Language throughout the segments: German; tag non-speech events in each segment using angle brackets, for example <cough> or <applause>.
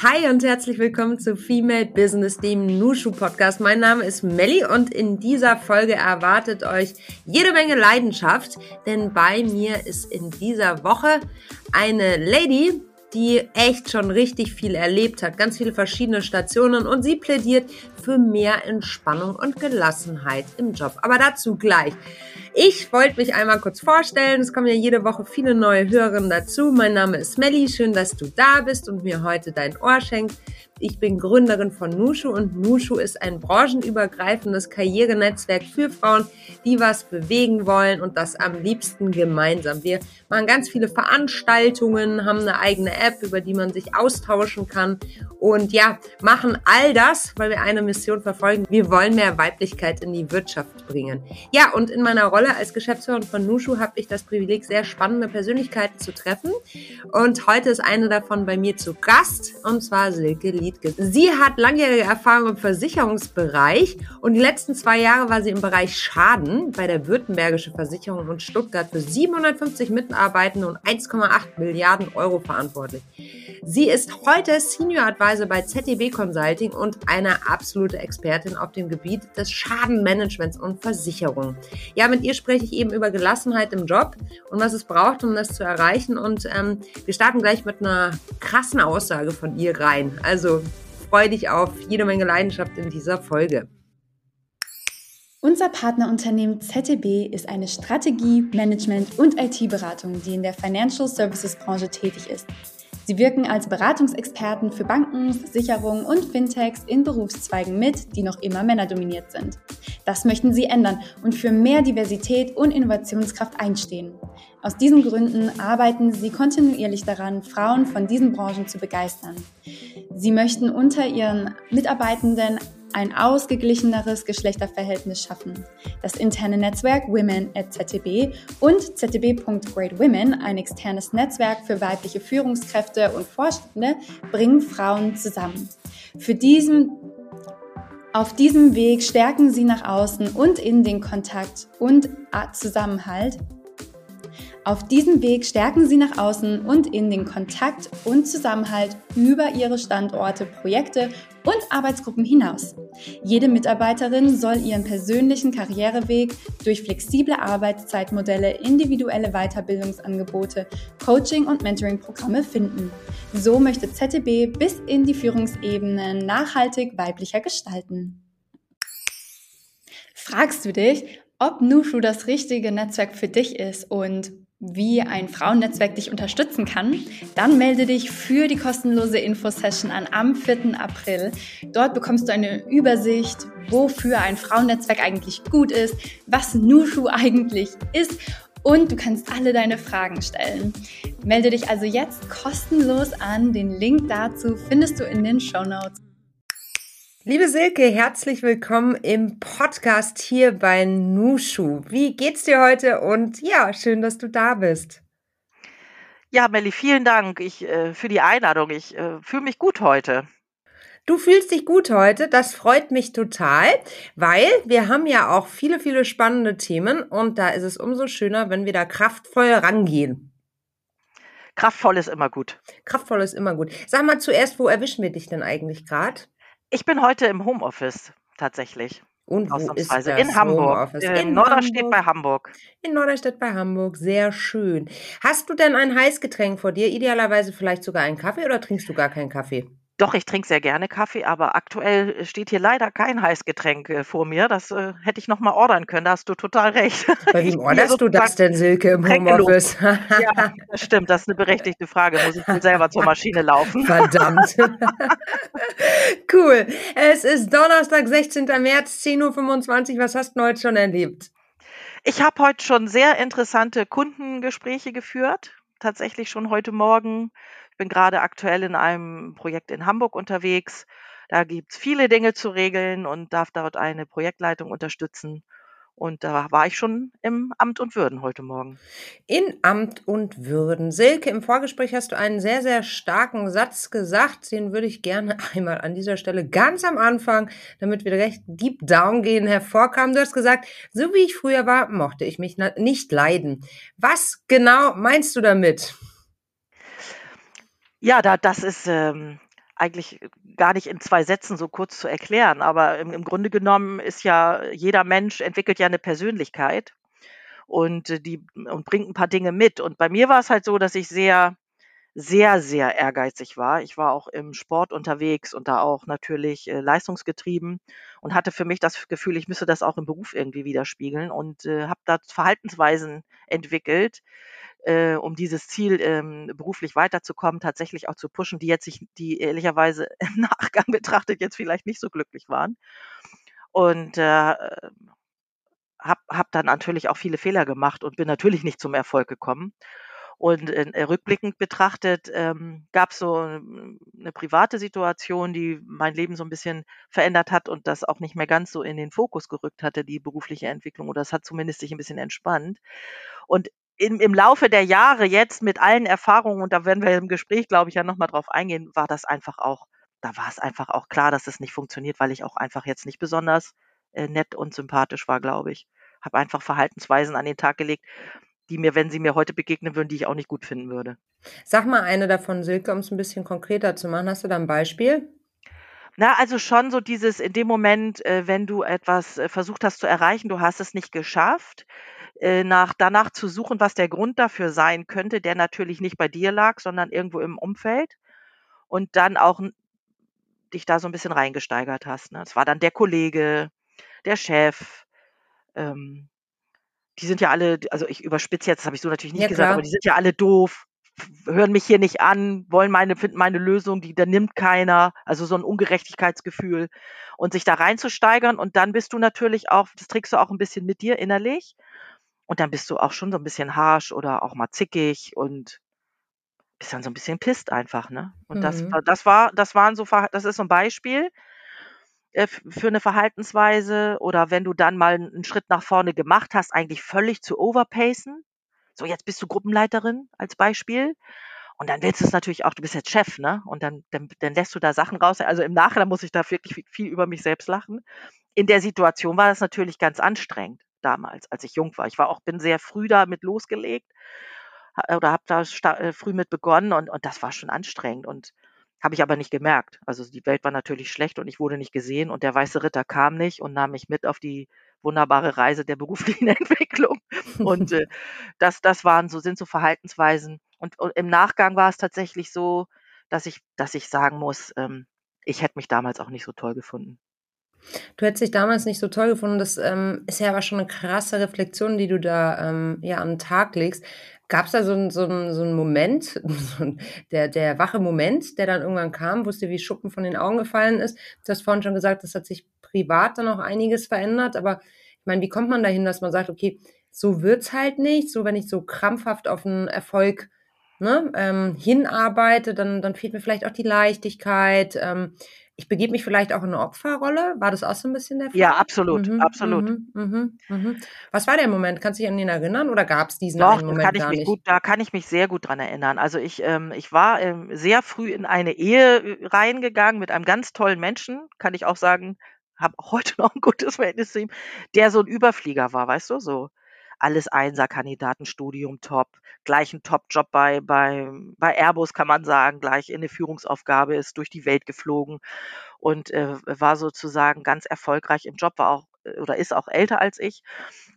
Hi und herzlich willkommen zu Female Business, dem Nushu Podcast. Mein Name ist Melly und in dieser Folge erwartet euch jede Menge Leidenschaft, denn bei mir ist in dieser Woche eine Lady, die echt schon richtig viel erlebt hat, ganz viele verschiedene Stationen und sie plädiert für mehr Entspannung und Gelassenheit im Job. Aber dazu gleich. Ich wollte mich einmal kurz vorstellen. Es kommen ja jede Woche viele neue Hörerinnen dazu. Mein Name ist Melly. Schön, dass du da bist und mir heute dein Ohr schenkst. Ich bin Gründerin von Nushu und Nushu ist ein branchenübergreifendes Karrierenetzwerk für Frauen, die was bewegen wollen und das am liebsten gemeinsam. Wir machen ganz viele Veranstaltungen, haben eine eigene App, über die man sich austauschen kann und ja, machen all das, weil wir eine Mission verfolgen. Wir wollen mehr Weiblichkeit in die Wirtschaft bringen. Ja, und in meiner Rolle als Geschäftsführerin von Nushu habe ich das Privileg, sehr spannende Persönlichkeiten zu treffen und heute ist eine davon bei mir zu Gast und zwar Silke Lee Liedke. Sie hat langjährige Erfahrung im Versicherungsbereich und die letzten zwei Jahre war sie im Bereich Schaden bei der Württembergische Versicherung und Stuttgart für 750 Mitarbeitende und 1,8 Milliarden Euro verantwortlich. Sie ist heute Senior Advisor bei ZDB Consulting und eine absolute Expertin auf dem Gebiet des Schadenmanagements und Versicherung. Ja, mit ihr spreche ich eben über Gelassenheit im Job und was es braucht, um das zu erreichen. Und ähm, wir starten gleich mit einer krassen Aussage von ihr rein. Also freu dich auf jede Menge Leidenschaft in dieser Folge. Unser Partnerunternehmen ZTB ist eine Strategie-, Management- und IT-Beratung, die in der Financial Services Branche tätig ist. Sie wirken als Beratungsexperten für Banken, Versicherungen und Fintechs in Berufszweigen mit, die noch immer männerdominiert sind. Das möchten sie ändern und für mehr Diversität und Innovationskraft einstehen. Aus diesen Gründen arbeiten sie kontinuierlich daran, Frauen von diesen Branchen zu begeistern. Sie möchten unter ihren Mitarbeitenden ein ausgeglicheneres Geschlechterverhältnis schaffen. Das interne Netzwerk Women at ZTB und ZTB.GreatWomen, ein externes Netzwerk für weibliche Führungskräfte und Vorstände, bringen Frauen zusammen. Für diesen auf diesem Weg stärken sie nach außen und in den Kontakt und Zusammenhalt auf diesem Weg stärken sie nach außen und in den Kontakt und Zusammenhalt über ihre Standorte, Projekte und Arbeitsgruppen hinaus. Jede Mitarbeiterin soll ihren persönlichen Karriereweg durch flexible Arbeitszeitmodelle, individuelle Weiterbildungsangebote, Coaching- und Mentoring-Programme finden. So möchte ZTB bis in die Führungsebene nachhaltig weiblicher gestalten. Fragst du dich, ob Nushu das richtige Netzwerk für dich ist und wie ein Frauennetzwerk dich unterstützen kann, dann melde dich für die kostenlose Infosession an am 4. April. Dort bekommst du eine Übersicht, wofür ein Frauennetzwerk eigentlich gut ist, was Nushu eigentlich ist und du kannst alle deine Fragen stellen. Melde dich also jetzt kostenlos an. Den Link dazu findest du in den Show Notes. Liebe Silke, herzlich willkommen im Podcast hier bei Nushu. Wie geht's dir heute? Und ja, schön, dass du da bist. Ja, Melli, vielen Dank ich, äh, für die Einladung. Ich äh, fühle mich gut heute. Du fühlst dich gut heute, das freut mich total, weil wir haben ja auch viele, viele spannende Themen und da ist es umso schöner, wenn wir da kraftvoll rangehen. Kraftvoll ist immer gut. Kraftvoll ist immer gut. Sag mal zuerst, wo erwischen wir dich denn eigentlich gerade? Ich bin heute im Homeoffice tatsächlich. Und wo ist das in Hamburg. In, in Norderstedt bei Hamburg. In Norderstedt bei Hamburg, sehr schön. Hast du denn ein Heißgetränk vor dir? Idealerweise vielleicht sogar einen Kaffee oder trinkst du gar keinen Kaffee? Doch, ich trinke sehr gerne Kaffee, aber aktuell steht hier leider kein Heißgetränk äh, vor mir. Das äh, hätte ich noch mal ordern können, da hast du total recht. Bei wem <laughs> orderst du das denn, Silke, im Homeoffice? ja, das stimmt, das ist eine berechtigte Frage. Muss ich wohl selber zur Maschine laufen? Verdammt. <laughs> cool. Es ist Donnerstag, 16. März, 10.25 Uhr. Was hast du heute schon erlebt? Ich habe heute schon sehr interessante Kundengespräche geführt. Tatsächlich schon heute Morgen bin gerade aktuell in einem Projekt in Hamburg unterwegs. Da gibt es viele Dinge zu regeln und darf dort eine Projektleitung unterstützen. Und da war ich schon im Amt und Würden heute Morgen. In Amt und Würden. Silke, im Vorgespräch hast du einen sehr, sehr starken Satz gesagt. Den würde ich gerne <laughs> einmal an dieser Stelle ganz am Anfang, damit wir recht deep down gehen, hervorkamen. Du hast gesagt, so wie ich früher war, mochte ich mich nicht leiden. Was genau meinst du damit? Ja, da das ist, ähm, eigentlich gar nicht in zwei Sätzen so kurz zu erklären, aber im, im Grunde genommen ist ja jeder Mensch entwickelt ja eine Persönlichkeit und äh, die und bringt ein paar Dinge mit. Und bei mir war es halt so, dass ich sehr sehr, sehr ehrgeizig war. Ich war auch im Sport unterwegs und da auch natürlich äh, leistungsgetrieben und hatte für mich das Gefühl, ich müsse das auch im Beruf irgendwie widerspiegeln und äh, habe da Verhaltensweisen entwickelt, äh, um dieses Ziel ähm, beruflich weiterzukommen, tatsächlich auch zu pushen, die jetzt sich, die ehrlicherweise <laughs> im Nachgang betrachtet jetzt vielleicht nicht so glücklich waren. Und äh, habe hab dann natürlich auch viele Fehler gemacht und bin natürlich nicht zum Erfolg gekommen. Und äh, rückblickend betrachtet ähm, gab es so eine private Situation, die mein Leben so ein bisschen verändert hat und das auch nicht mehr ganz so in den Fokus gerückt hatte, die berufliche Entwicklung. Oder es hat zumindest sich ein bisschen entspannt. Und im, im Laufe der Jahre jetzt mit allen Erfahrungen, und da werden wir im Gespräch, glaube ich, ja nochmal drauf eingehen, war das einfach auch, da war es einfach auch klar, dass es nicht funktioniert, weil ich auch einfach jetzt nicht besonders äh, nett und sympathisch war, glaube ich. Habe einfach Verhaltensweisen an den Tag gelegt, die mir, wenn sie mir heute begegnen würden, die ich auch nicht gut finden würde. Sag mal eine davon, Silke, um es ein bisschen konkreter zu machen. Hast du da ein Beispiel? Na, also schon so dieses in dem Moment, äh, wenn du etwas äh, versucht hast zu erreichen, du hast es nicht geschafft, äh, nach, danach zu suchen, was der Grund dafür sein könnte, der natürlich nicht bei dir lag, sondern irgendwo im Umfeld. Und dann auch dich da so ein bisschen reingesteigert hast. Ne? Es war dann der Kollege, der Chef, ähm, die sind ja alle, also ich überspitze jetzt, das habe ich so natürlich nicht ja, gesagt, klar. aber die sind ja alle doof, hören mich hier nicht an, wollen meine, finden meine Lösung, die da nimmt keiner, also so ein Ungerechtigkeitsgefühl und sich da reinzusteigern und dann bist du natürlich auch, das trägst du auch ein bisschen mit dir innerlich und dann bist du auch schon so ein bisschen harsh oder auch mal zickig und bist dann so ein bisschen pisst einfach, ne? Und mhm. das, das war, das waren so, das ist so ein Beispiel für eine Verhaltensweise oder wenn du dann mal einen Schritt nach vorne gemacht hast, eigentlich völlig zu overpacen. So, jetzt bist du Gruppenleiterin als Beispiel. Und dann willst du es natürlich auch, du bist jetzt Chef, ne? Und dann, dann, dann lässt du da Sachen raus. Also im Nachhinein muss ich da wirklich viel über mich selbst lachen. In der Situation war das natürlich ganz anstrengend damals, als ich jung war. Ich war auch, bin sehr früh damit losgelegt oder habe da äh, früh mit begonnen und, und das war schon anstrengend. Und habe ich aber nicht gemerkt. Also die Welt war natürlich schlecht und ich wurde nicht gesehen und der weiße Ritter kam nicht und nahm mich mit auf die wunderbare Reise der beruflichen <laughs> Entwicklung. Und äh, das, das waren so, sind so Verhaltensweisen. Und, und, im Nachgang war es tatsächlich so, dass ich, dass ich sagen muss, ähm, ich hätte mich damals auch nicht so toll gefunden. Du hättest dich damals nicht so toll gefunden. Das ähm, ist ja aber schon eine krasse Reflexion, die du da ähm, ja an den Tag legst. Gab es da so einen so so einen Moment, <laughs> so der der wache Moment, der dann irgendwann kam, wo es dir wie Schuppen von den Augen gefallen ist? Du hast vorhin schon gesagt, das hat sich privat dann auch einiges verändert, aber ich meine, wie kommt man dahin, dass man sagt: „Okay, so wird's halt nicht, so wenn ich so krampfhaft auf einen Erfolg, ne, ähm, hinarbeite, dann dann fehlt mir vielleicht auch die Leichtigkeit, ähm, ich begebe mich vielleicht auch in eine Opferrolle. War das auch so ein bisschen der Fall? Ja, absolut, mhm, absolut. Mhm, mhm, mhm. Was war der Moment? Kannst du dich an den erinnern oder gab es diesen Doch, Moment kann ich mich nicht? gut, da kann ich mich sehr gut dran erinnern. Also ich, ähm, ich war ähm, sehr früh in eine Ehe äh, reingegangen mit einem ganz tollen Menschen, kann ich auch sagen, habe <laughs> heute noch ein gutes Verhältnis zu ihm, der so ein Überflieger war, weißt du, so alles Einser-Kandidatenstudium top, gleich ein Top-Job bei, bei, bei Airbus kann man sagen, gleich in eine Führungsaufgabe, ist durch die Welt geflogen und äh, war sozusagen ganz erfolgreich im Job, war auch äh, oder ist auch älter als ich.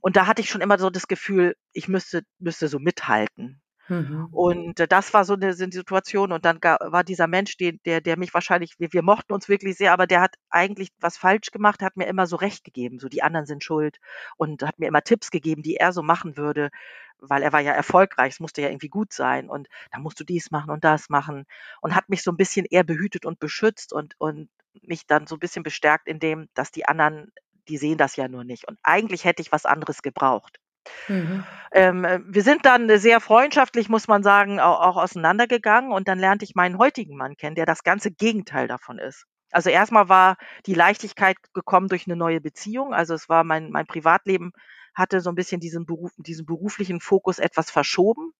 Und da hatte ich schon immer so das Gefühl, ich müsste, müsste so mithalten. Mhm. Und äh, das war so eine, Situation. Und dann war dieser Mensch, der, der mich wahrscheinlich, wir, wir mochten uns wirklich sehr, aber der hat eigentlich was falsch gemacht, hat mir immer so recht gegeben. So, die anderen sind schuld und hat mir immer Tipps gegeben, die er so machen würde, weil er war ja erfolgreich, es musste ja irgendwie gut sein. Und da musst du dies machen und das machen. Und hat mich so ein bisschen eher behütet und beschützt und, und mich dann so ein bisschen bestärkt in dem, dass die anderen, die sehen das ja nur nicht. Und eigentlich hätte ich was anderes gebraucht. Mhm. Ähm, äh, wir sind dann sehr freundschaftlich, muss man sagen, auch, auch auseinandergegangen und dann lernte ich meinen heutigen Mann kennen, der das ganze Gegenteil davon ist. Also erstmal war die Leichtigkeit gekommen durch eine neue Beziehung. Also es war mein, mein Privatleben hatte so ein bisschen diesen, Beruf, diesen beruflichen Fokus etwas verschoben.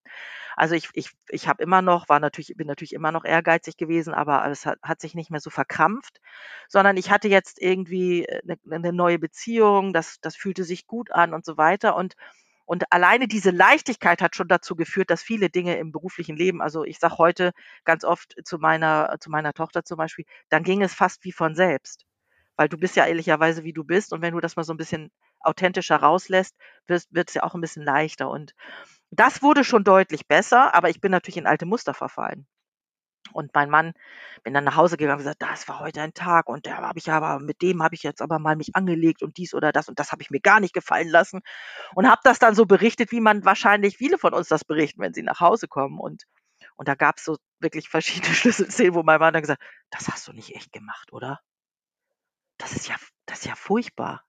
Also ich, ich, ich habe immer noch, war natürlich, bin natürlich immer noch ehrgeizig gewesen, aber es hat, hat sich nicht mehr so verkrampft, sondern ich hatte jetzt irgendwie eine, eine neue Beziehung, das, das fühlte sich gut an und so weiter. Und Und alleine diese Leichtigkeit hat schon dazu geführt, dass viele Dinge im beruflichen Leben, also ich sage heute ganz oft zu meiner, zu meiner Tochter zum Beispiel, dann ging es fast wie von selbst. Weil du bist ja ehrlicherweise, wie du bist. Und wenn du das mal so ein bisschen authentischer rauslässt, wird es ja auch ein bisschen leichter. Und das wurde schon deutlich besser, aber ich bin natürlich in alte Muster verfallen. Und mein Mann bin dann nach Hause gegangen und gesagt, das war heute ein Tag und der habe ich aber, mit dem habe ich jetzt aber mal mich angelegt und dies oder das und das habe ich mir gar nicht gefallen lassen und habe das dann so berichtet, wie man wahrscheinlich viele von uns das berichten, wenn sie nach Hause kommen. Und, und da gab es so wirklich verschiedene <laughs> Schlüsselszenen, wo mein Mann dann gesagt, das hast du nicht echt gemacht, oder? Das ist ja, das ist ja furchtbar.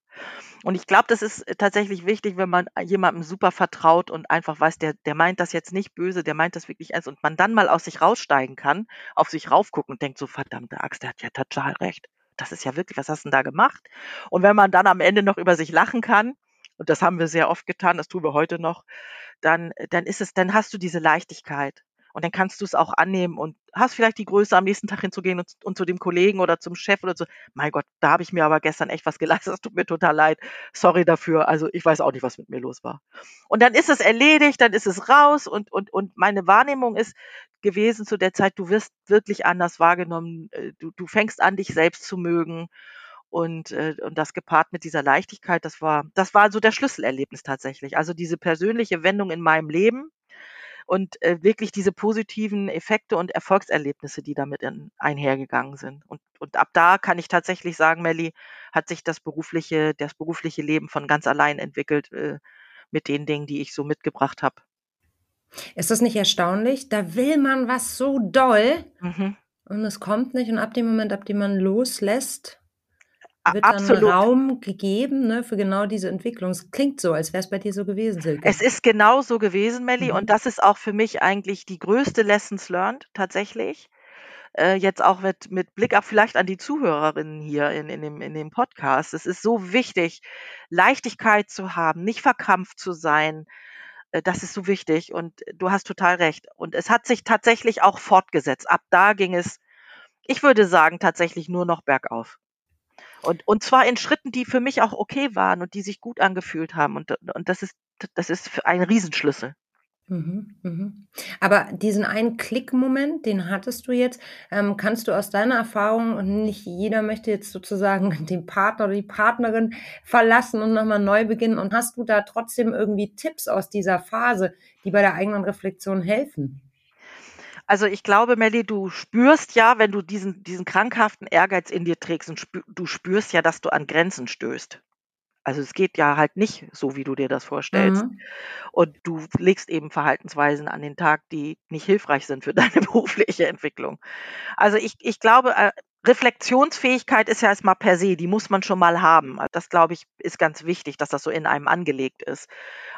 Und ich glaube, das ist tatsächlich wichtig, wenn man jemandem super vertraut und einfach weiß, der, der meint das jetzt nicht böse, der meint das wirklich ernst und man dann mal aus sich raussteigen kann, auf sich raufgucken und denkt so, verdammte Axt, der hat ja total recht. Das ist ja wirklich, was hast du denn da gemacht? Und wenn man dann am Ende noch über sich lachen kann, und das haben wir sehr oft getan, das tun wir heute noch, dann, dann ist es, dann hast du diese Leichtigkeit. Und dann kannst du es auch annehmen und hast vielleicht die Größe, am nächsten Tag hinzugehen und, und zu dem Kollegen oder zum Chef oder so. Mein Gott, da habe ich mir aber gestern echt was geleistet. Das tut mir total leid. Sorry dafür. Also ich weiß auch nicht, was mit mir los war. Und dann ist es erledigt, dann ist es raus und, und, und meine Wahrnehmung ist gewesen zu der Zeit, du wirst wirklich anders wahrgenommen. Äh, du, du fängst an, dich selbst zu mögen. Und, äh, und das gepaart mit dieser Leichtigkeit, das war, das war so der Schlüsselerlebnis tatsächlich. Also diese persönliche Wendung in meinem Leben, und äh, wirklich diese positiven Effekte und Erfolgserlebnisse, die damit in, einhergegangen sind. Und, und ab da kann ich tatsächlich sagen, Melli, hat sich das berufliche, das berufliche Leben von ganz allein entwickelt äh, mit den Dingen, die ich so mitgebracht habe. Ist das nicht erstaunlich? Da will man was so doll mhm. und es kommt nicht. Und ab dem Moment, ab dem man loslässt, wird Absolut. dann Raum gegeben ne, für genau diese Entwicklung. Es klingt so, als wäre es bei dir so gewesen, Silke. Es ist genau so gewesen, Melli, mhm. und das ist auch für mich eigentlich die größte Lessons learned tatsächlich. Äh, jetzt auch mit, mit Blick ab vielleicht an die Zuhörerinnen hier in, in, dem, in dem Podcast. Es ist so wichtig, Leichtigkeit zu haben, nicht verkrampft zu sein. Äh, das ist so wichtig und du hast total recht. Und es hat sich tatsächlich auch fortgesetzt. Ab da ging es, ich würde sagen, tatsächlich nur noch bergauf. Und, und zwar in Schritten, die für mich auch okay waren und die sich gut angefühlt haben. Und, und das ist, das ist ein Riesenschlüssel. Mhm, mhm. Aber diesen einen Klick-Moment, den hattest du jetzt. Ähm, kannst du aus deiner Erfahrung, und nicht jeder möchte jetzt sozusagen <laughs> den Partner oder die Partnerin verlassen und nochmal neu beginnen, und hast du da trotzdem irgendwie Tipps aus dieser Phase, die bei der eigenen Reflexion helfen? Also ich glaube, Melli, du spürst ja, wenn du diesen, diesen krankhaften Ehrgeiz in dir trägst und spür, du spürst ja, dass du an Grenzen stößt. Also es geht ja halt nicht so, wie du dir das vorstellst. Mhm. Und du legst eben Verhaltensweisen an den Tag, die nicht hilfreich sind für <laughs> deine berufliche Entwicklung. Also ich, ich glaube, äh, Reflexionsfähigkeit ist ja erstmal per se, die muss man schon mal haben. Das, glaube ich, ist ganz wichtig, dass das so in einem angelegt ist,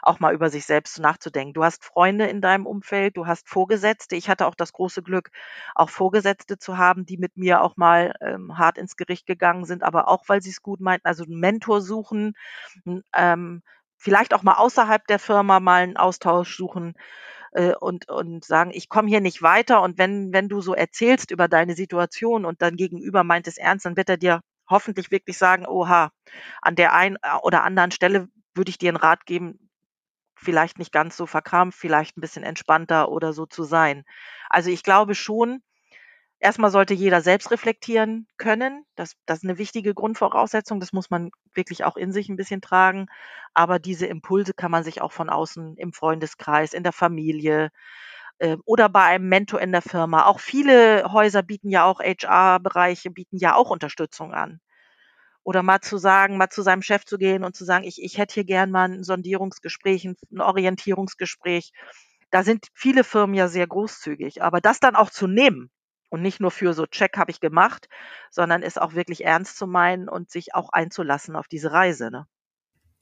auch mal über sich selbst nachzudenken. Du hast Freunde in deinem Umfeld, du hast Vorgesetzte. Ich hatte auch das große Glück, auch Vorgesetzte zu haben, die mit mir auch mal ähm, hart ins Gericht gegangen sind, aber auch, weil sie es gut meinten, also einen Mentor suchen, ähm, vielleicht auch mal außerhalb der Firma mal einen Austausch suchen äh, und, und sagen, ich komme hier nicht weiter. Und wenn, wenn du so erzählst über deine Situation und dein Gegenüber meint es ernst, dann wird er dir hoffentlich wirklich sagen, oha, an der einen äh, oder anderen Stelle würde ich dir einen Rat geben, vielleicht nicht ganz so verkrampft, vielleicht ein bisschen entspannter oder so zu sein. Also ich glaube schon, Erstmal sollte jeder selbst reflektieren können. Das, das ist eine wichtige Grundvoraussetzung. Das muss man wirklich auch in sich ein bisschen tragen. Aber diese Impulse kann man sich auch von außen im Freundeskreis, in der Familie äh, oder bei einem Mentor in der Firma. Auch viele Häuser bieten ja auch HR-Bereiche, bieten ja auch Unterstützung an. Oder mal zu sagen, mal zu seinem Chef zu gehen und zu sagen, ich, ich hätte hier gern mal ein Sondierungsgespräch, ein Orientierungsgespräch. Da sind viele Firmen ja sehr großzügig. Aber das dann auch zu nehmen, und nicht nur für so Check habe ich gemacht, sondern es auch wirklich ernst zu meinen und sich auch einzulassen auf diese Reise. Ne?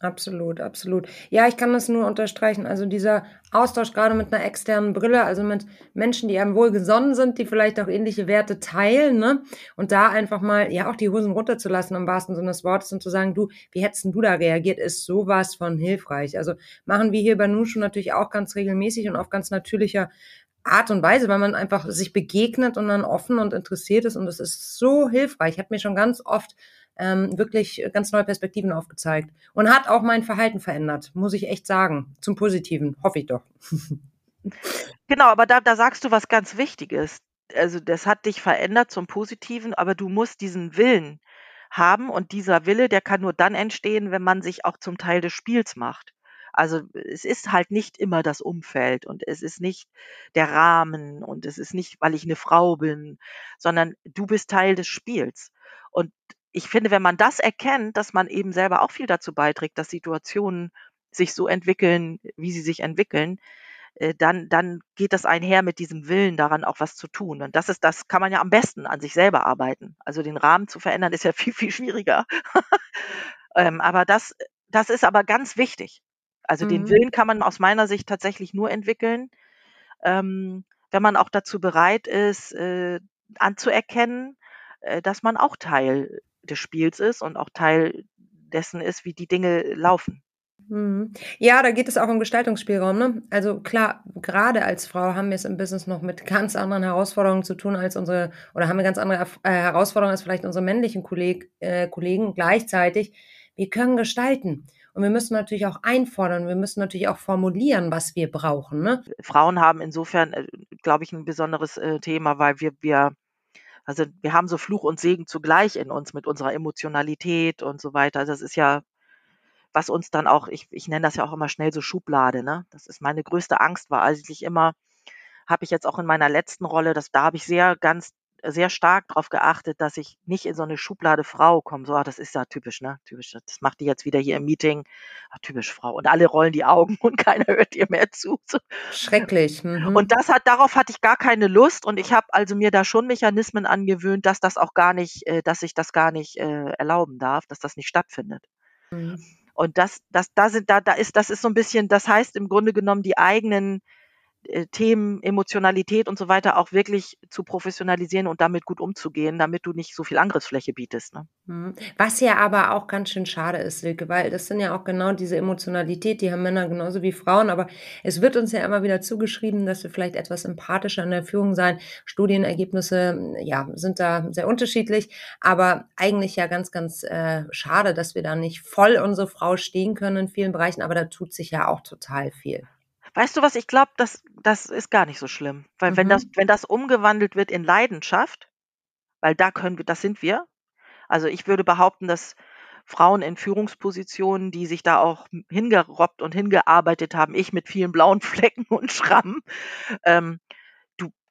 Absolut, absolut. Ja, ich kann das nur unterstreichen. Also dieser Austausch gerade mit einer externen Brille, also mit Menschen, die einem wohlgesonnen sind, die vielleicht auch ähnliche Werte teilen, ne? Und da einfach mal, ja, auch die Hosen runterzulassen im wahrsten Sinne des Wortes und zu sagen, du, wie hättest du da reagiert, ist sowas von hilfreich. Also machen wir hier bei Nushu natürlich auch ganz regelmäßig und auf ganz natürlicher Art und Weise, weil man einfach sich begegnet und dann offen und interessiert ist und das ist so hilfreich. Ich habe mir schon ganz oft ähm, wirklich ganz neue Perspektiven aufgezeigt und hat auch mein Verhalten verändert, muss ich echt sagen. Zum Positiven, hoffe ich doch. <laughs> Genau, aber da, da sagst du was ganz Wichtiges. Also das hat dich verändert zum Positiven, aber du musst diesen Willen haben und dieser Wille, der kann nur dann entstehen, wenn man sich auch zum Teil des Spiels macht. Also es ist halt nicht immer das Umfeld und es ist nicht der Rahmen und es ist nicht, weil ich eine Frau bin, sondern du bist Teil des Spiels. Und ich finde, wenn man das erkennt, dass man eben selber auch viel dazu beiträgt, dass Situationen sich so entwickeln, wie sie sich entwickeln, äh, dann, dann geht das einher mit diesem Willen daran, auch was zu tun. Und das ist, das kann man ja am besten an sich selber arbeiten. Also den Rahmen zu verändern ist ja <laughs> viel, viel schwieriger. ähm, aber das, das ist aber ganz wichtig. Also mhm. den Willen kann man aus meiner Sicht tatsächlich nur entwickeln, ähm, wenn man auch dazu bereit ist, äh, anzuerkennen, äh, dass man auch Teil des Spiels ist und auch Teil dessen ist, wie die Dinge laufen. Mhm. Ja, da geht es auch um Gestaltungsspielraum. Ne? Also klar, gerade als Frau haben wir es im Business noch mit ganz anderen Herausforderungen zu tun als unsere, oder haben wir ganz andere äh, Herausforderungen als vielleicht unsere männlichen Kolleg, äh, Kollegen. Gleichzeitig, wir können gestalten. Und wir müssen natürlich auch einfordern, wir müssen natürlich auch formulieren, was wir brauchen. Ne? Frauen haben insofern, äh, glaube ich, ein besonderes äh, Thema, weil wir, wir, also wir haben so Fluch und Segen zugleich in uns mit unserer Emotionalität und so weiter. Also das ist ja, was uns dann auch, ich, ich nenne das ja auch immer schnell so Schublade, ne? Das ist meine größte Angst, war eigentlich immer, habe ich jetzt auch in meiner letzten Rolle, das, da habe ich sehr ganz sehr stark darauf geachtet, dass ich nicht in so eine Schublade Frau komme. So, ah, das ist ja typisch, ne? Typisch. Das macht die jetzt wieder hier im Meeting. Ach, typisch Frau. Und alle rollen die Augen und <laughs> keiner hört ihr mehr zu. Schrecklich. Mhm. Und das hat, darauf hatte ich gar keine Lust. Und ich habe also mir da schon Mechanismen angewöhnt, dass das auch gar nicht, äh, dass ich das gar nicht äh, erlauben darf, dass das nicht stattfindet. Mhm. Und das, das, da sind, da, da ist, das ist so ein bisschen, das heißt im Grunde genommen die eigenen Themen Emotionalität und so weiter auch wirklich zu professionalisieren und damit gut umzugehen, damit du nicht so viel Angriffsfläche bietest. Ne? Mhm. Was ja aber auch ganz schön schade ist, Silke, weil das sind ja auch genau diese Emotionalität, die haben Männer genauso wie Frauen, aber es wird uns ja immer wieder zugeschrieben, dass wir vielleicht etwas empathischer in der Führung sein. Studienergebnisse, ja, sind da sehr unterschiedlich, aber eigentlich ja ganz, ganz äh, schade, dass wir da nicht voll unsere Frau stehen können in vielen Bereichen, aber da tut sich ja auch total viel. Weißt du was, ich glaube, das das ist gar nicht so schlimm, weil wenn das mhm. wenn das umgewandelt wird in Leidenschaft, weil da können wir das sind wir. Also, ich würde behaupten, dass Frauen in Führungspositionen, die sich da auch hingerobbt und hingearbeitet haben, ich mit vielen blauen <laughs> Flecken und Schrammen, ähm,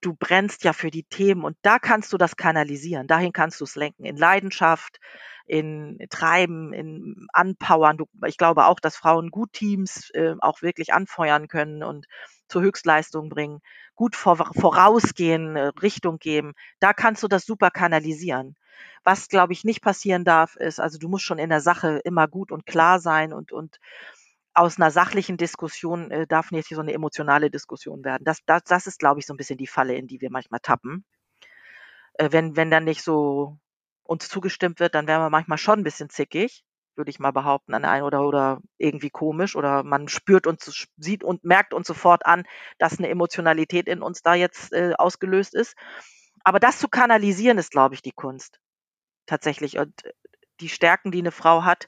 du brennst ja für die Themen und da kannst du das kanalisieren. Dahin kannst du es lenken in Leidenschaft, in Treiben, in Anpowern. Du, ich glaube auch, dass Frauen gut Teams äh, auch wirklich anfeuern können und zur Höchstleistung bringen, gut vor, vorausgehen, äh, Richtung geben. Da kannst du das super kanalisieren. Was, glaube ich, nicht passieren darf, ist, also du musst schon in der Sache immer gut und klar sein und, und aus einer sachlichen Diskussion äh, darf nicht so eine emotionale Diskussion werden. Das, das, das ist, glaube ich, so ein bisschen die Falle, in die wir manchmal tappen. Äh, wenn, wenn dann nicht so uns zugestimmt wird, dann wären wir manchmal schon ein bisschen zickig, würde ich mal behaupten, an ein oder oder irgendwie komisch oder man spürt uns, sieht und merkt uns sofort an, dass eine Emotionalität in uns da jetzt äh, ausgelöst ist. Aber das zu kanalisieren ist, glaube ich, die Kunst tatsächlich und äh, die Stärken, die eine Frau hat,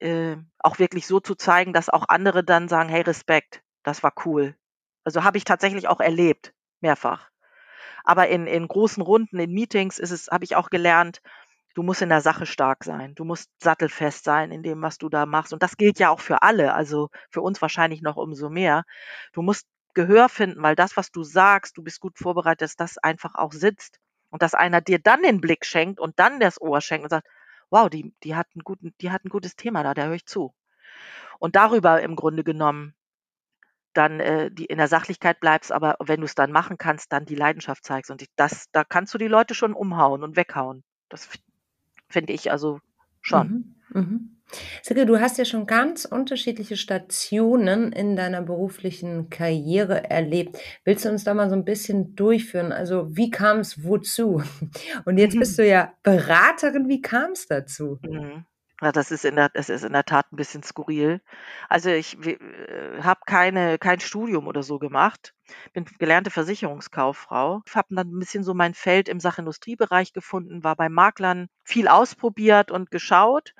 äh, auch wirklich so zu zeigen, dass auch andere dann sagen, hey, Respekt, das war cool. Also habe ich tatsächlich auch erlebt, mehrfach. Aber in, in großen Runden, in Meetings ist es, habe ich auch gelernt, du musst in der Sache stark sein. Du musst sattelfest sein in dem, was du da machst. Und das gilt ja auch für alle, also für uns wahrscheinlich noch umso mehr. Du musst Gehör finden, weil das, was du sagst, du bist gut vorbereitet, dass das einfach auch sitzt. Und dass einer dir dann den Blick schenkt und dann das Ohr schenkt und sagt, wow, die, die hat einen guten, die hat ein gutes Thema da, da höre ich zu. Und darüber im Grunde genommen dann äh, die in der Sachlichkeit bleibst, aber wenn du es dann machen kannst, dann die Leidenschaft zeigst. Und das, da kannst du die Leute schon umhauen und weghauen. Das finde ich also schon. Mhm, mhm. Silke, du hast ja schon ganz unterschiedliche Stationen in deiner beruflichen Karriere erlebt. Willst du uns da mal so ein bisschen durchführen? Also wie kam es wozu? Und jetzt bist du ja Beraterin. Wie kam es dazu? Mhm. Ja, das ist in der, das ist in der Tat ein bisschen skurril. Also ich äh, habe keine, kein Studium oder so gemacht, bin gelernte Versicherungskauffrau, habe dann ein bisschen so mein Feld im Sachindustriebereich gefunden, war bei Maklern viel ausprobiert und geschaut.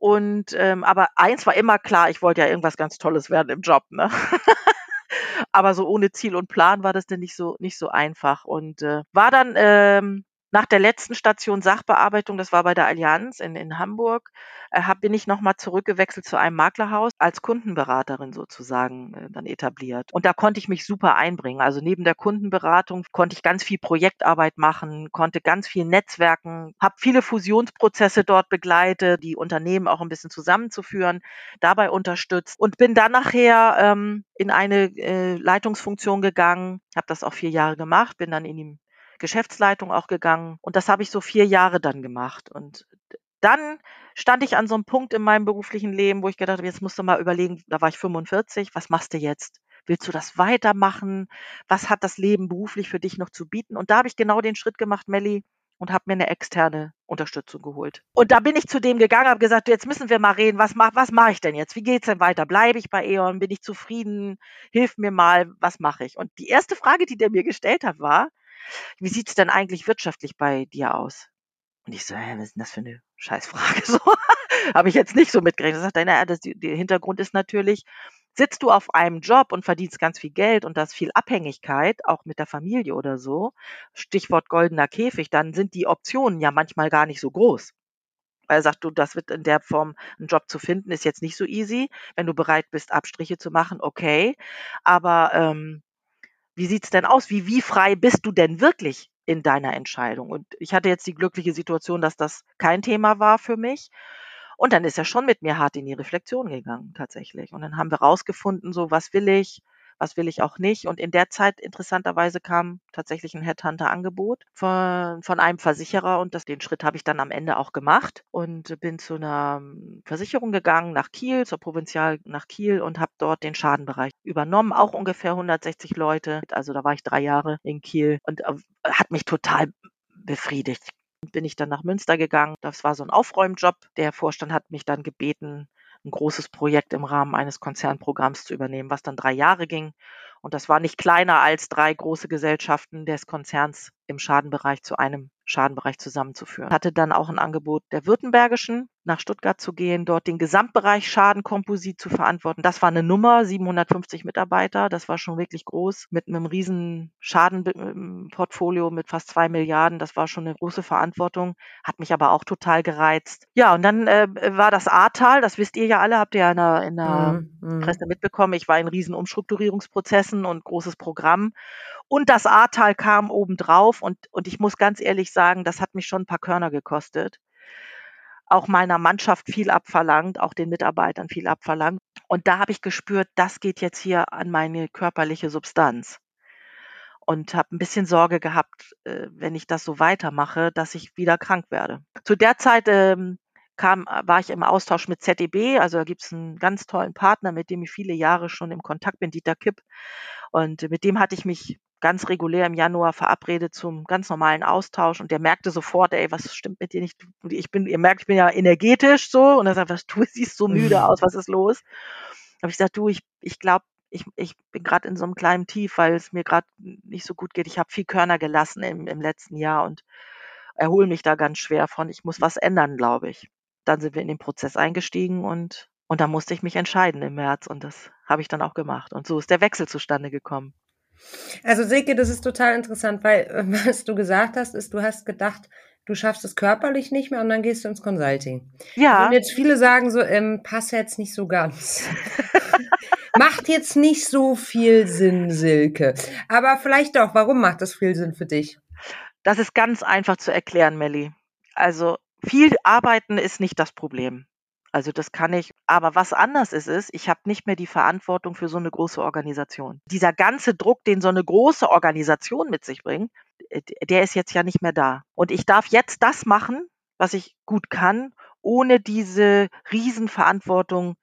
Und ähm, aber eins war immer klar, ich wollte ja irgendwas ganz Tolles werden im Job, ne? <laughs> aber so ohne Ziel und Plan war das dann nicht so nicht so einfach und äh, war dann ähm, nach der letzten Station Sachbearbeitung, das war bei der Allianz in, in Hamburg, äh, bin ich nochmal zurückgewechselt zu einem Maklerhaus als Kundenberaterin sozusagen äh, dann etabliert. Und da konnte ich mich super einbringen. Also neben der Kundenberatung konnte ich ganz viel Projektarbeit machen, konnte ganz viel Netzwerken, habe viele Fusionsprozesse dort begleitet, die Unternehmen auch ein bisschen zusammenzuführen, dabei unterstützt und bin dann nachher ähm, in eine äh, Leitungsfunktion gegangen, habe das auch vier Jahre gemacht, bin dann in die Geschäftsleitung auch gegangen. Und das habe ich so vier Jahre dann gemacht. Und dann stand ich an so einem Punkt in meinem beruflichen Leben, wo ich gedacht habe, jetzt musst du mal überlegen, da war ich 45, was machst du jetzt? Willst du das weitermachen? Was hat das Leben beruflich für dich noch zu bieten? Und da habe ich genau den Schritt gemacht, Melli, und habe mir eine externe Unterstützung geholt. Und da bin ich zu dem gegangen, habe gesagt, jetzt müssen wir mal reden, was mache was mach ich denn jetzt? Wie geht's denn weiter? Bleibe ich bei E.ON? Bin ich zufrieden? Hilf mir mal, was mache ich? Und die erste Frage, die der mir gestellt hat, war, wie sieht's denn eigentlich wirtschaftlich bei dir aus? Und ich so, hä, was ist denn das für eine Scheißfrage? <laughs> So habe ich jetzt nicht so mitgerechnet. Sagt er, naja, das, der Hintergrund ist natürlich, sitzt du auf einem Job und verdienst ganz viel Geld und das viel Abhängigkeit, auch mit der Familie oder so, Stichwort goldener Käfig, dann sind die Optionen ja manchmal gar nicht so groß. Weil er sagt, du, das wird in der Form, einen Job zu finden, ist jetzt nicht so easy. Wenn du bereit bist, Abstriche zu machen, okay. Aber ähm, wie sieht's denn aus? Wie, wie frei bist du denn wirklich in deiner Entscheidung? Und ich hatte jetzt die glückliche Situation, dass das kein Thema war für mich. Und dann ist er schon mit mir hart in die Reflexion gegangen, tatsächlich. Und dann haben wir rausgefunden, so, was will ich? Was will ich auch nicht. Und in der Zeit interessanterweise kam tatsächlich ein Headhunter-Angebot von, von einem Versicherer und das, den Schritt habe ich dann am Ende auch gemacht und bin zu einer Versicherung gegangen nach Kiel, zur Provinzial nach Kiel und habe dort den Schadenbereich übernommen, auch ungefähr 160 Leute. Also da war ich drei Jahre in Kiel und äh, hat mich total befriedigt bin ich dann nach Münster gegangen. Das war so ein Aufräumjob. Der Vorstand hat mich dann gebeten, ein großes Projekt im Rahmen eines Konzernprogramms zu übernehmen, was dann drei Jahre ging. Und das war nicht kleiner als drei große Gesellschaften des Konzerns im Schadenbereich zu einem Schadenbereich zusammenzuführen. Hatte dann auch ein Angebot der Württembergischen, nach Stuttgart zu gehen, dort den Gesamtbereich Schadenkomposit zu verantworten. Das war eine Nummer, 750 Mitarbeiter, das war schon wirklich groß, mit einem riesen Schadenportfolio mit fast zwei Milliarden. Das war schon eine große Verantwortung, hat mich aber auch total gereizt. Ja, und dann äh, war das Ahrtal, das wisst ihr ja alle, habt ihr ja in der, in der mhm. Presse mitbekommen. Ich war in riesen Umstrukturierungsprozessen und großes Programm. Und das Ahrtal kam obendrauf und, und ich muss ganz ehrlich sagen, das hat mich schon ein paar Körner gekostet. Auch meiner Mannschaft viel abverlangt, auch den Mitarbeitern viel abverlangt. Und da habe ich gespürt, das geht jetzt hier an meine körperliche Substanz. Und habe ein bisschen Sorge gehabt, äh, wenn ich das so weitermache, dass ich wieder krank werde. Zu der Zeit ähm, kam, war ich im Austausch mit ZDB, also da gibt es einen ganz tollen Partner, mit dem ich viele Jahre schon im Kontakt bin, Dieter Kipp. Und mit dem hatte ich mich ganz regulär im Januar verabredet zum ganz normalen Austausch und der merkte sofort, ey, was stimmt mit dir nicht? Ich bin, ihr merkt, ich bin ja energetisch so und er sagt, was du <laughs> siehst so müde mhm. aus, was ist los? Habe ich gesagt, du, ich, ich glaube, ich, ich bin gerade in so einem kleinen Tief, weil es mir gerade nicht so gut geht. Ich habe viel Körner gelassen im, im letzten Jahr und erhole mich da ganz schwer von. Ich muss was ändern, glaube ich. Dann sind wir in den Prozess eingestiegen und und da musste ich mich entscheiden im März und das habe ich dann auch gemacht. Und so ist der Wechsel zustande gekommen. Also Silke, das ist total interessant, weil <laughs> was du gesagt hast, ist, du hast gedacht, du schaffst es körperlich nicht mehr und dann gehst du ins Consulting. Ja. Und jetzt viele sagen so, ähm, passt jetzt nicht so ganz. <laughs> macht jetzt nicht so viel Sinn, Silke. Aber vielleicht doch. Warum macht das viel Sinn für dich? Das ist ganz einfach zu erklären, Melli. Also viel arbeiten ist nicht das Problem. Also das kann ich. Aber was anders ist, ist, ich habe nicht mehr die Verantwortung für so eine große Organisation. Dieser ganze Druck, den so eine große Organisation mit sich bringt, der ist jetzt ja nicht mehr da. Und ich darf jetzt das machen, was ich gut kann, ohne diese Riesenverantwortung,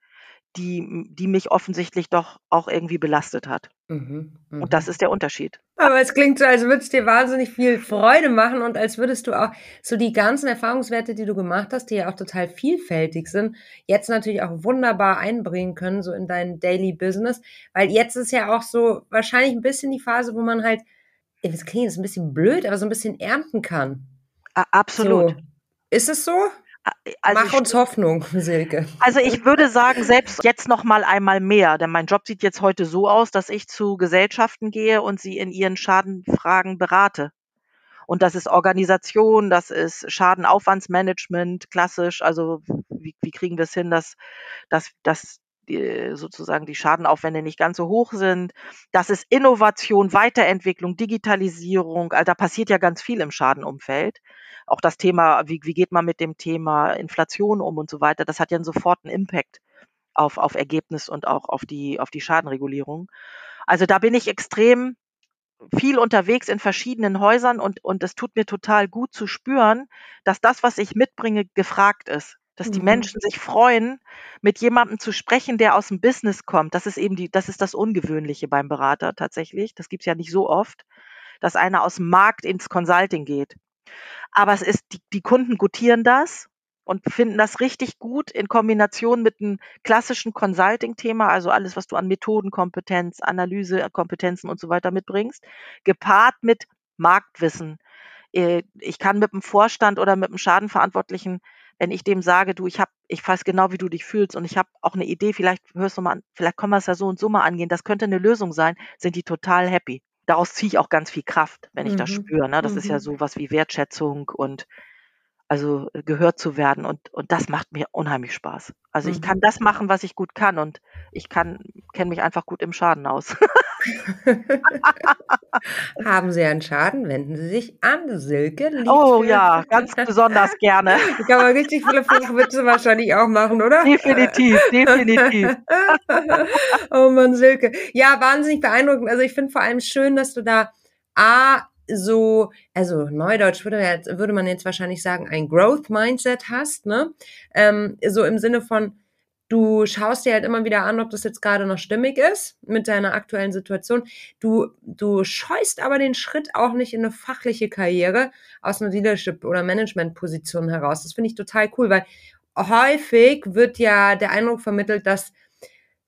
die, die mich offensichtlich doch auch irgendwie belastet hat. Mhm, mh. Und das ist der Unterschied. Aber es klingt so, als würde es dir wahnsinnig viel Freude machen und als würdest du auch so die ganzen Erfahrungswerte, die du gemacht hast, die ja auch total vielfältig sind, jetzt natürlich auch wunderbar einbringen können, so in dein Daily Business. Weil jetzt ist ja auch so wahrscheinlich ein bisschen die Phase, wo man halt, das klingt jetzt ein bisschen blöd, aber so ein bisschen ernten kann. Absolut. So. Ist es so? Also Mach uns Hoffnung, <laughs> Silke. Also ich würde sagen, selbst jetzt noch mal einmal mehr, denn mein Job sieht jetzt heute so aus, dass ich zu Gesellschaften gehe und sie in ihren Schadenfragen berate. Und das ist Organisation, das ist Schadenaufwandsmanagement, klassisch. Also wie, wie kriegen wir es hin, dass, dass, dass die, sozusagen die Schadenaufwände nicht ganz so hoch sind. Das ist Innovation, Weiterentwicklung, Digitalisierung. Also da passiert ja ganz viel im Schadenumfeld auch das Thema, wie, wie geht man mit dem Thema Inflation um und so weiter, das hat ja einen soforten Impact auf, auf Ergebnis und auch auf die, auf die Schadenregulierung. Also da bin ich extrem viel unterwegs in verschiedenen Häusern und, und es tut mir total gut zu spüren, dass das, was ich mitbringe, gefragt ist. Dass die mhm. Menschen sich freuen, mit jemandem zu sprechen, der aus dem Business kommt. Das ist eben die, das ist das Ungewöhnliche beim Berater tatsächlich. Das gibt's ja nicht so oft, dass einer aus dem Markt ins Consulting geht. Aber es ist, die, die Kunden gutieren das und finden das richtig gut in Kombination mit einem klassischen Consulting-Thema, also alles, was du an Methodenkompetenz, Analysekompetenzen und so weiter mitbringst, gepaart mit Marktwissen. Äh, ich kann mit dem Vorstand oder mit dem Schadenverantwortlichen, wenn ich dem sage, du, ich habe, ich weiß genau, wie du dich fühlst und ich habe auch eine Idee, vielleicht hörst du mal vielleicht können wir es ja so und so mal angehen, das könnte eine Lösung sein, sind die total happy daraus ziehe ich auch ganz viel Kraft, wenn ich das mhm. spüre. Ne? Das ist ja mhm. so was wie Wertschätzung und also äh, gehört zu werden und, und das macht mir unheimlich Spaß. Also ich kann mhm. das machen, was ich gut kann und ich kann, kenne mich einfach gut im Schaden aus. <laughs> Haben Sie einen Schaden, wenden Sie sich an Silke. Liebste. Oh ja, ganz besonders gerne. Ich <laughs> kann mal richtig viele Flachwitze wahrscheinlich auch machen, oder? Definitiv, definitiv. <laughs> oh Mann, Silke. Ja, wahnsinnig beeindruckend. Also ich finde vor allem schön, dass du da A, so, also Neudeutsch würde, würde man jetzt wahrscheinlich sagen, ein Growth Mindset hast, ne? Ähm, so im Sinne von, du schaust dir halt immer wieder an, ob das jetzt gerade noch stimmig ist mit deiner aktuellen Situation. Du, du scheust aber den Schritt auch nicht in eine fachliche Karriere aus einer Leadership- oder Management-Position heraus. Das finde ich total cool, weil häufig wird ja der Eindruck vermittelt, dass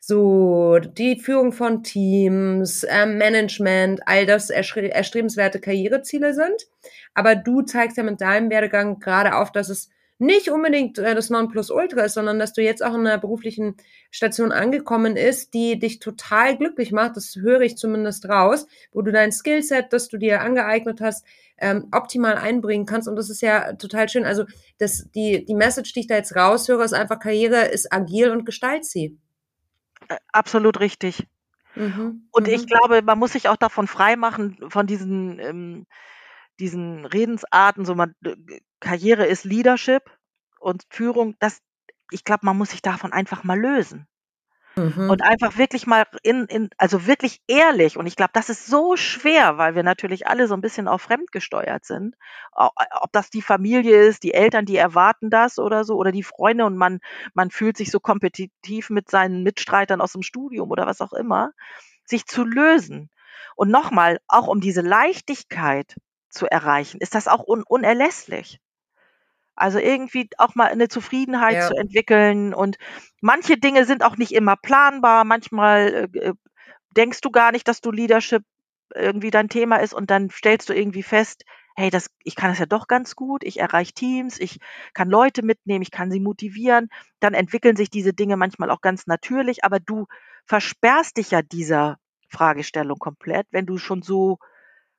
so die Führung von Teams, äh, Management, all das erstrebenswerte Karriereziele sind. Aber du zeigst ja mit deinem Werdegang gerade auf, dass es nicht unbedingt äh, das Nonplusultra ist, sondern dass du jetzt auch in einer beruflichen Station angekommen ist, die dich total glücklich macht. Das höre ich zumindest raus, wo du dein Skillset, das du dir angeeignet hast, ähm, optimal einbringen kannst. Und das ist ja total schön. Also das, die, die Message, die ich da jetzt raushöre, ist einfach Karriere ist agil und gestalt sie. Äh, absolut richtig. Mhm. Und mhm. ich glaube, man muss sich auch davon freimachen, von diesen, ähm, diesen Redensarten, so man, Karriere ist Leadership und Führung, das, ich glaube, man muss sich davon einfach mal lösen. Mhm. Und einfach wirklich mal in, in, also wirklich ehrlich. Und ich glaube, das ist so schwer, weil wir natürlich alle so ein bisschen auch fremdgesteuert sind. Ob das die Familie ist, die Eltern, die erwarten das oder so, oder die Freunde und man, man fühlt sich so kompetitiv mit seinen Mitstreitern aus dem Studium oder was auch immer, sich zu lösen. Und nochmal, auch um diese Leichtigkeit zu erreichen, ist das auch un unerlässlich. Also irgendwie auch mal eine Zufriedenheit ja. zu entwickeln. Und manche Dinge sind auch nicht immer planbar. Manchmal äh, äh, denkst du gar nicht, dass du Leadership irgendwie dein Thema ist und dann stellst du irgendwie fest, hey, das, ich kann das ja doch ganz gut, ich erreiche Teams, ich kann Leute mitnehmen, ich kann sie motivieren, dann entwickeln sich diese Dinge manchmal auch ganz natürlich, aber du versperrst dich ja dieser Fragestellung komplett, wenn du schon so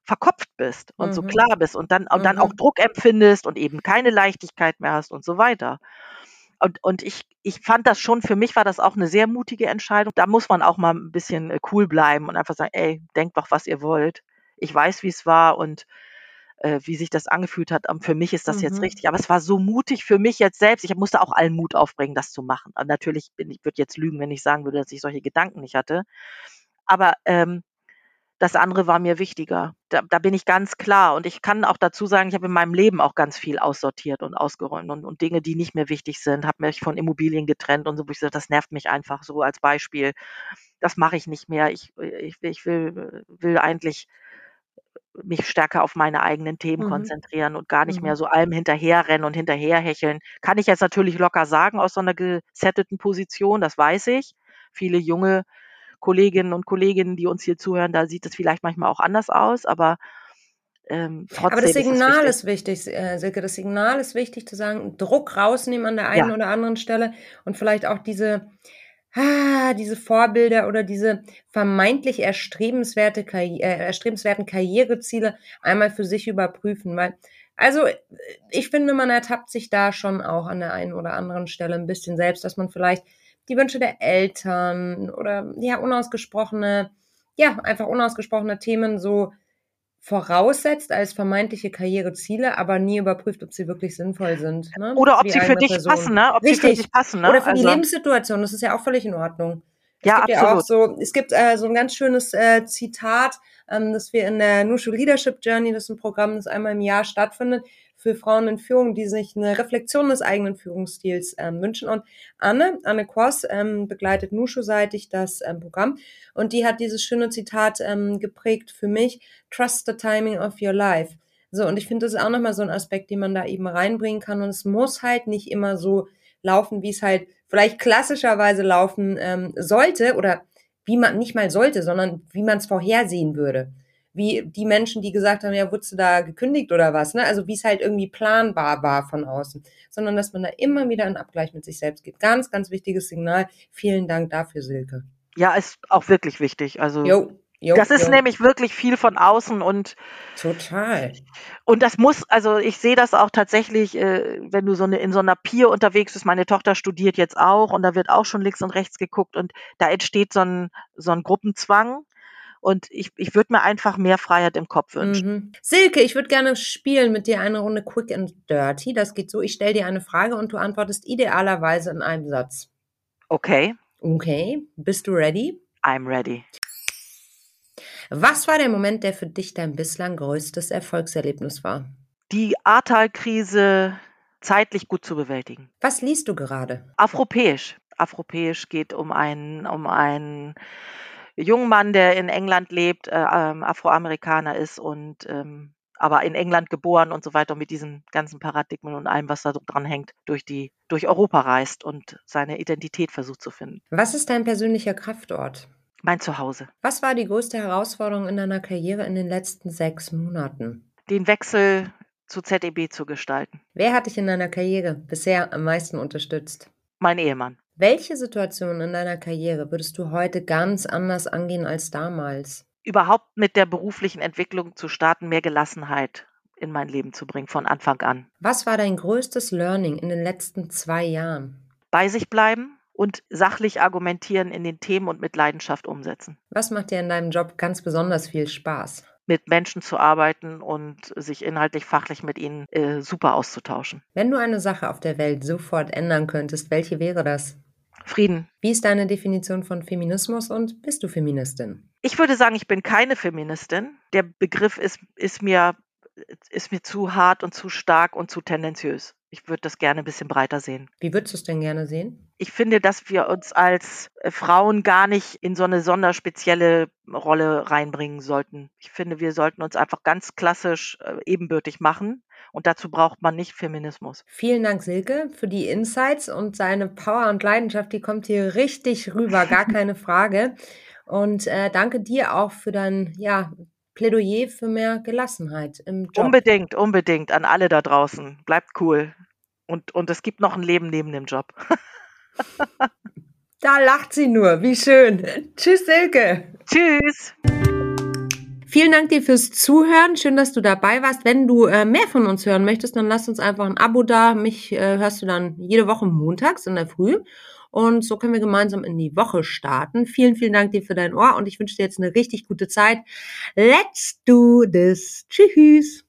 verkopft bist und mhm. so klar bist und dann, und mhm. dann auch mhm. Druck empfindest und eben keine Leichtigkeit mehr hast und so weiter. Und, und ich, ich fand das schon, für mich war das auch eine sehr mutige Entscheidung. Da muss man auch mal ein bisschen äh, cool bleiben und einfach sagen, ey, denkt doch, was ihr wollt. Ich weiß, wie es war und äh, wie sich das angefühlt hat. Für mich ist das mhm. jetzt richtig. Aber es war so mutig für mich jetzt selbst. Ich musste auch allen Mut aufbringen, das zu machen. Und natürlich bin ich würde jetzt lügen, wenn ich sagen würde, dass ich solche Gedanken nicht hatte. Aber ähm, das andere war mir wichtiger. Da, da bin ich ganz klar. Und ich kann auch dazu sagen, ich habe in meinem Leben auch ganz viel aussortiert und ausgeräumt und, und Dinge, die nicht mehr wichtig sind, habe mich von Immobilien getrennt und so, wo ich gesagt, das nervt mich einfach so als Beispiel. Das mache ich nicht mehr. Ich, ich, ich will, will eigentlich mich stärker auf meine eigenen Themen mhm. konzentrieren und gar nicht mhm. mehr so allem hinterherrennen und hinterherhecheln. Kann ich jetzt natürlich locker sagen aus so einer gesetteten Position, das weiß ich. Viele junge Kolleginnen und Kollegen, die uns hier zuhören, da sieht es vielleicht manchmal auch anders aus, aber ähm, trotzdem Aber das Signal ist wichtig, ist wichtig äh, Silke. Das Signal ist wichtig zu sagen, Druck rausnehmen an der einen ja. oder anderen Stelle und vielleicht auch diese, ah, diese Vorbilder oder diese vermeintlich erstrebenswerte Karri äh, erstrebenswerten Karriereziele einmal für sich überprüfen, weil also ich finde, man ertappt sich da schon auch an der einen oder anderen Stelle ein bisschen selbst, dass man vielleicht die Wünsche der Eltern oder ja, unausgesprochene, ja, einfach unausgesprochene Themen so voraussetzt als vermeintliche Karriereziele, aber nie überprüft, ob sie wirklich sinnvoll sind. Ne? Oder ob sie für passen, ne? Ob Richtig. sie für dich passen, ne? Oder für also. die Lebenssituation, das ist ja auch völlig in Ordnung. Es ja, gibt absolut. ja so, es gibt äh, so ein ganz schönes äh, Zitat, ähm, das wir in der Nushu Leadership Journey, das ist ein Programm, das einmal im Jahr stattfindet, für Frauen in Führung, die sich eine Reflexion des eigenen Führungsstils ähm, wünschen. Und Anne, Anne Kors, ähm, begleitet Nushu-seitig das ähm, Programm. Und die hat dieses schöne Zitat ähm, geprägt für mich, Trust the timing of your life. So, und ich finde, das ist auch nochmal so ein Aspekt, den man da eben reinbringen kann. Und es muss halt nicht immer so laufen, wie es halt vielleicht klassischerweise laufen ähm, sollte oder wie man nicht mal sollte, sondern wie man es vorhersehen würde wie die Menschen, die gesagt haben, ja, wurdest du da gekündigt oder was, ne? Also wie es halt irgendwie planbar war von außen, sondern dass man da immer wieder einen Abgleich mit sich selbst geht. Ganz, ganz wichtiges Signal. Vielen Dank dafür, Silke. Ja, ist auch wirklich wichtig. Also jo. Jo, das ist jo. nämlich wirklich viel von außen und total. Und das muss, also ich sehe das auch tatsächlich, äh, wenn du so eine in so einer Peer unterwegs bist. Meine Tochter studiert jetzt auch und da wird auch schon links und rechts geguckt und da entsteht so ein so ein Gruppenzwang und ich, ich würde mir einfach mehr Freiheit im Kopf wünschen. Mhm. Silke, ich würde gerne spielen mit dir eine Runde Quick and Dirty. Das geht so, ich stelle dir eine Frage und du antwortest idealerweise in einem Satz. Okay. Okay. Bist du ready? I'm ready. Was war der Moment, der für dich dein bislang größtes Erfolgserlebnis war? Die Ahrtal-Krise zeitlich gut zu bewältigen. Was liest du gerade? Afropäisch. Afropäisch geht um einen, um einen jungen Mann, der in England lebt, äh, ähm, Afroamerikaner ist und ähm, aber in England geboren und so weiter mit diesen ganzen Paradigmen und allem, was da dran hängt, durch die durch Europa reist und seine Identität versucht zu finden. Was ist dein persönlicher Kraftort? Mein Zuhause. Was war die größte Herausforderung in deiner Karriere in den letzten sechs Monaten? Den Wechsel zu ZEB zu gestalten. Wer hat dich in deiner Karriere bisher am meisten unterstützt? Mein Ehemann. Welche Situation in deiner Karriere würdest du heute ganz anders angehen als damals? Überhaupt mit der beruflichen Entwicklung zu starten, mehr Gelassenheit in mein Leben zu bringen von Anfang an. Was war dein größtes Learning in den letzten zwei Jahren? Bei sich bleiben und sachlich argumentieren in den Themen und mit Leidenschaft umsetzen. Was macht dir in deinem Job ganz besonders viel Spaß? Mit Menschen zu arbeiten und sich inhaltlich, fachlich mit ihnen äh, super auszutauschen. Wenn du eine Sache auf der Welt sofort ändern könntest, welche wäre das? Frieden. Wie ist deine Definition von Feminismus und bist du Feministin? Ich würde sagen, ich bin keine Feministin. Der Begriff ist, ist, mir, ist mir zu hart und zu stark und zu tendenziös. Ich würde das gerne ein bisschen breiter sehen. Wie würdest du es denn gerne sehen? Ich finde, dass wir uns als äh, Frauen gar nicht in so eine sonderspezielle Rolle reinbringen sollten. Ich finde, wir sollten uns einfach ganz klassisch äh, ebenbürtig machen. Und dazu braucht man nicht Feminismus. Vielen Dank, Silke, für die Insights und seine Power und Leidenschaft. Die kommt hier richtig rüber, gar <laughs> keine Frage. Und äh, danke dir auch für dein ja, Plädoyer für mehr Gelassenheit im Job. Unbedingt, unbedingt an alle da draußen. Bleibt cool. Und, und es gibt noch ein Leben neben dem Job. da lacht sie nur. Wie schön. Tschüss, Silke. Tschüss. Vielen Dank dir fürs Zuhören. Schön, dass du dabei warst. Wenn du äh, mehr von uns hören möchtest, dann lass uns einfach ein Abo da. Mich äh, hörst du dann jede Woche montags in der Früh. Und so können wir gemeinsam in die Woche starten. Vielen, vielen Dank dir für dein Ohr und ich wünsche dir jetzt eine richtig gute Zeit. Let's do this. Tschüss.